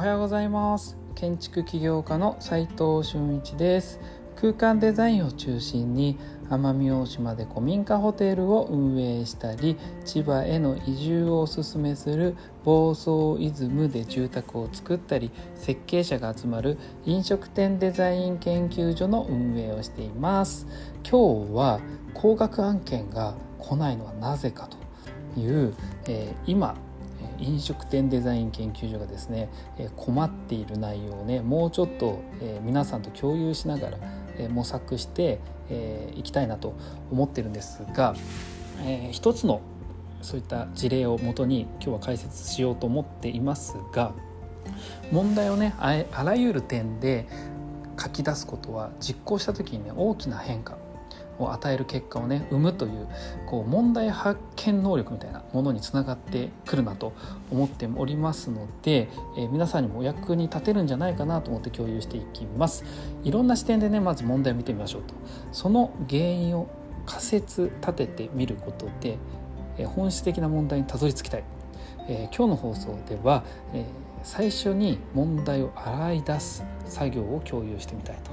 おはようございます。建築起業家の斉藤俊一です。空間デザインを中心に奄美大島で古民家ホテルを運営したり千葉への移住をおすすめする房総イズムで住宅を作ったり設計者が集まる飲食店デザイン研究所の運営をしています。今日は高額案件が来ないのはなぜかという、えー、今飲食店デザイン研究所がですね困っている内容をねもうちょっと皆さんと共有しながら模索していきたいなと思ってるんですが一つのそういった事例をもとに今日は解説しようと思っていますが問題をねあらゆる点で書き出すことは実行した時にね大きな変化を与える結果をね生むというこう問題発見能力みたいなものにつながってくるなと思っておりますので、えー、皆さんにもお役に立てるんじゃないかなと思って共有していきます。いろんな視点でねまず問題を見てみましょうと。その原因を仮説立ててみることで、えー、本質的な問題にたどり着きたい、えー、今日の放送では、え最初に問題を洗い出す作業を共有してみたいと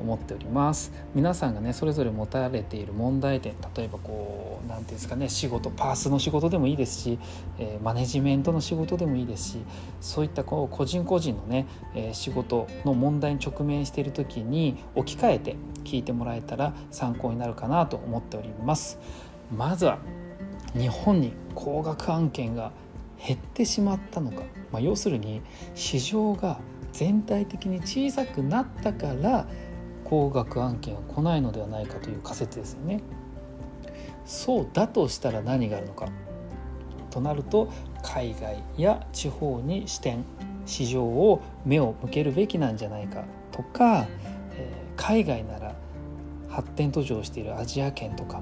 思っております。皆さんがねそれぞれ持たれている問題点例えばこう何ていうんですかね仕事パースの仕事でもいいですし、えー、マネジメントの仕事でもいいですしそういったこう個人個人のね、えー、仕事の問題に直面している時に置き換えて聞いてもらえたら参考になるかなと思っております。まずは日本に高額案件が減ってしまったのか、まあ、要するに市場が全体的に小さくなったから高額案件は来ないのではないかという仮説ですよね。そうだとしたら何があるのか。となると海外や地方に視点市場を目を向けるべきなんじゃないか。とか、えー、海外なら発展途上しているアジア圏とか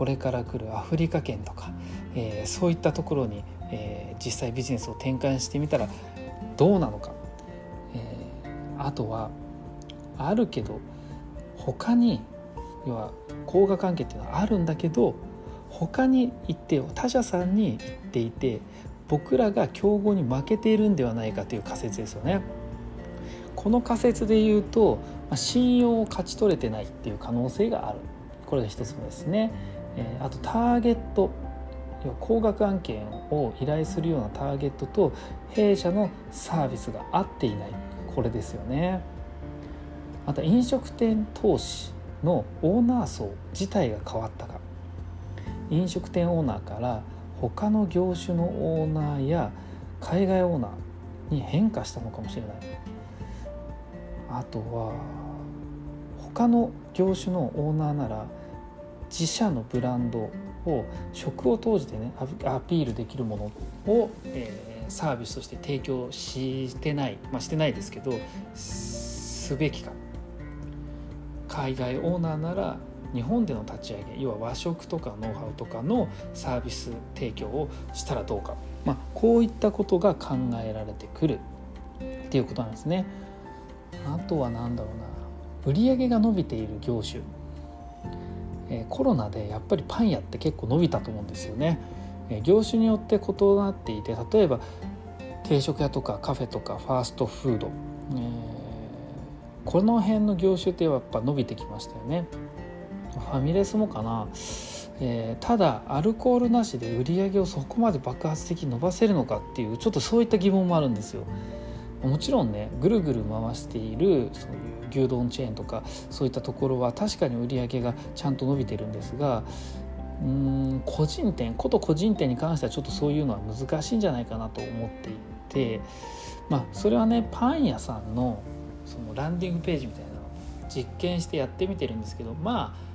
これから来るアフリカ圏とか、えー、そういったところに、えー、実際ビジネスを展開してみたらどうなのか、えー、あとはあるけど他に要は工画関係っていうのはあるんだけど他に行って他社さんに行っていて僕らが競合に負けているんではないかという仮説ですよね。この仮説で言うと信用を勝ち取れてないっていう可能性があるこれが一つ目ですね。えあとターゲット要は高額案件を依頼するようなターゲットと弊社のサービスが合っていない。これですよね。また飲食店投資のオーナー層自体が変わったか。飲食店オーナーから他の業種のオーナーや海外オーナーに変化したのかもしれない。あとは他の業種のオーナーなら自社のブランドを食を通じてねアピールできるものを、えー、サービスとして提供してないまあしてないですけどすべきか。海外オーナーなら日本での立ち上げ要は和食とかノウハウとかのサービス提供をしたらどうか、まあ、こういったことが考えられてくる。っていうことなんですね。あとは何だろうな。売上が伸びている業種、え、コロナでやっぱりパン屋って結構伸びたと思うんですよね。え、業種によって異なっていて例えば定食屋とかカフェとかファーストフード、えーこの辺の業種ってやっぱ伸びてきましたよね。ファミレスもかな、えー、ただアルコールなしで売り上げをそこまで爆発的に伸ばせるのかっていうちょっとそういった疑問もあるんですよ。もちろんねぐるぐる回しているそういう牛丼チェーンとかそういったところは確かに売り上げがちゃんと伸びてるんですがうん個人店こと個人店に関してはちょっとそういうのは難しいんじゃないかなと思っていてまあそれはねパン屋さんのそのランディングページみたいなのを実験してやってみてるんですけどまあ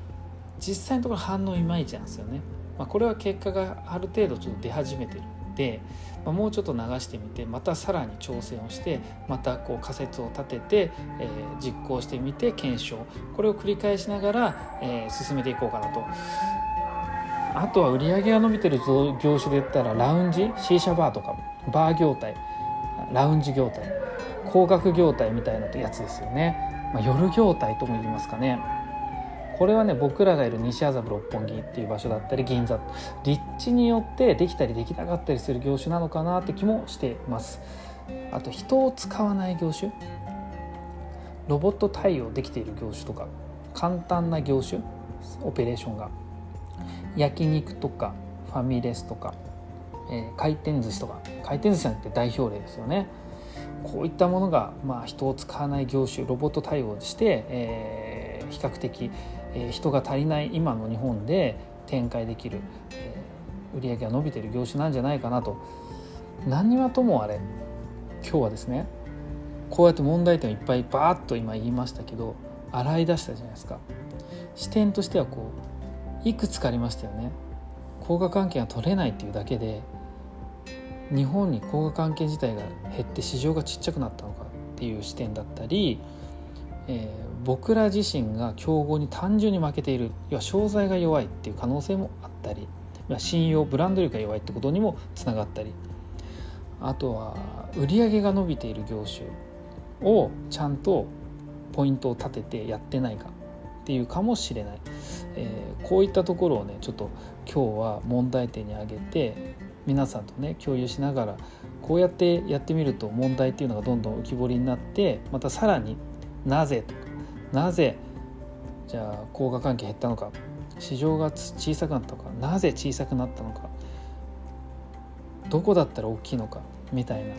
実際のところ反応いまいちなんですよね。まあ、これは結果がある程度ちょっと出始めてるで、ま、もうちょっと流してみてまたさらに挑戦をしてまたこう仮説を立てて、えー、実行してみて検証。これを繰り返しながら、えー、進めていこうかなと。あとは売り上げが伸びてる業種で言ったらラウンジ C 社バーとかバー業態ラウンジ業態高額業態みたいなやつですよね、まあ、夜業態とも言いますかね。これはね僕らがいる西麻布六本木っていう場所だったり銀座立地によってできたりできなかったりする業種なのかなって気もしてます。あと人を使わない業種？ロボット対応できている業種とか簡単な業種？オペレーションが。焼肉とかファミレスとか、えー、回転寿司とか。回転寿司なんて代表例ですよね。こういったものが、まあ、人を使わない業種ロボット対応して、えー、比較的、え、人が足りない今の日本で展開できる、え、売り上げが伸びてる業種なんじゃないかなと。何はともあれ今日はですねこうやって問題点をいっぱいバーッと今言いましたけど洗い出したじゃないですか。視点としてはこういくつかありましたよね。交感関係が取れないっていうだけで日本に交感関係自体が減って市場がちっちゃくなったのかっていう視点だったり、えー、僕ら自身が競合に単純に負けている要は商材が弱いっていう可能性もあったり信用ブランド力が弱いってことにもつながったりあとは売上が伸びている業種をちゃんとポイントを立ててやってないかっていうかもしれない、えー、こういったところをねちょっと今日は問題点に挙げて皆さんとね共有しながらこうやってやってみると問題っていうのがどんどん浮き彫りになってまたさらになぜとか。なぜじゃあ効果関係減ったのか。市場が小さくなったのか。なぜ小さくなったのか。どこだったら大きいのか。みたいな。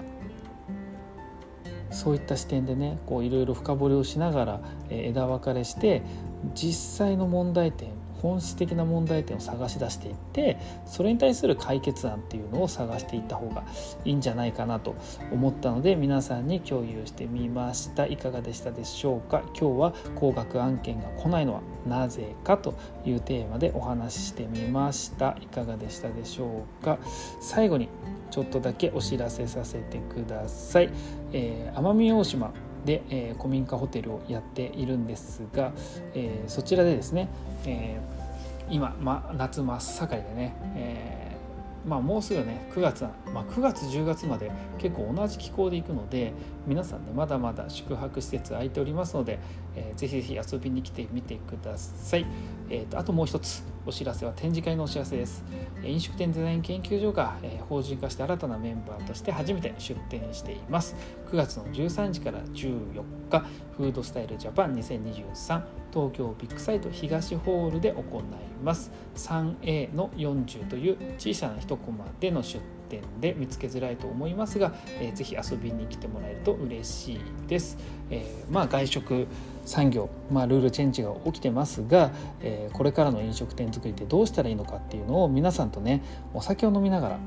そういった視点でねいろいろ深掘りをしながら枝分かれして実際の問題点本質的な問題点を探し出していってそれに対する解決案っていうのを探していった方がいいんじゃないかなと思ったので皆さんに共有してみました。いかがでしたでしょうか？今日は高額案件が来ないのはなぜかというテーマでお話ししてみました。いかがでしたでしょうか？最後にちょっとだけお知らせさせてください、えー、奄美大島で、えー、古民家ホテルをやっているんですが、えー、そちらでですね、えー、今、ま、夏真っ盛りでね、えーまあ、もうすぐね9月、まあ、9月10月まで結構同じ気候で行くので皆さんねまだまだ宿泊施設空いておりますので、えー、ぜひぜひ遊びに来てみてください、えーと、あともう一つ。お知らせは展示会のお知らせです。飲食店デザイン研究所が、え、法人化して新たなメンバーとして初めて出展しています。9月の13日から14日フードスタイルジャパン2023東京ビッグサイト東ホールで行います。3A の40という小さな一コマでの出店で見つけづらいと思いますが、えー、ぜひ遊びに来てもらえると嬉しいです。えー、まあ外食産業、まあ、ルールチェンジが起きてますが、えー、これからの飲食店作りってどうしたらいいのかっていうのを皆さんとねお酒を飲みながら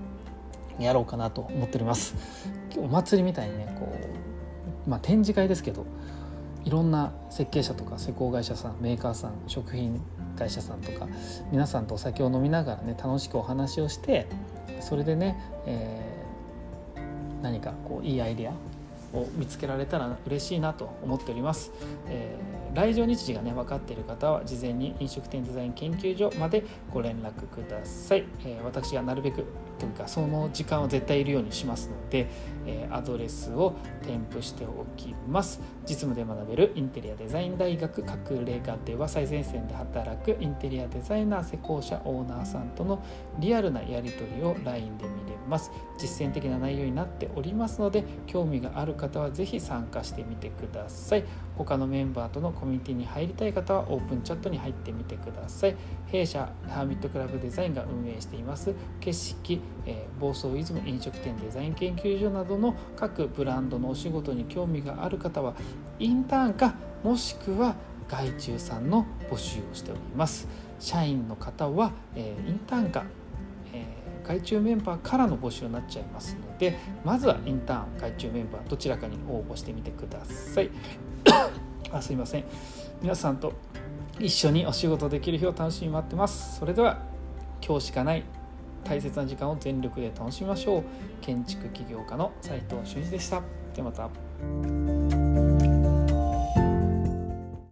やろうかなと思っております。お祭りみたいにねこう、まあ、展示会ですけどいろんな設計者とか施工会社さんメーカーさん食品会社さんとか皆さんとお酒を飲みながらね楽しくお話をしてそれでね、えー、何かこういいアイデアを見つけられたら嬉しいなと思っております。えー、来場日時がね分かっている方は事前に飲食店デザイン研究所までご連絡ください。えー、私がなるべくというかその時間は絶対いるようにしますので、えー、アドレスを添付しておきます。実務で学べるインテリアデザイン大学隠れ家では最前線で働くインテリアデザイナー施工者オーナーさんとのリアルなやり取りを LINE で見れます。実践的な内容になっておりますので興味がある方は是非参加してみてください。他のメンバーとのコミュニティに入りたい方はオープンチャットに入ってみてください。弊社ハーミットクラブデザインが運営しています。景色えー、暴走イズム飲食店デザイン研究所などの各ブランドのお仕事に興味がある方はインターンかもしくは外注さんの募集をしております。社員の方は、えー、インターンか、えー、外注メンバーからの募集になっちゃいますのでまずはインターン外注メンバーどちらかに応募してみてください。あすいません。皆さんと一緒にお仕事できる日を楽しみに待ってます。それでは今日しかない大切な時間を全力で楽しみましょう。建築起業家の斉藤俊一でした。ではまた。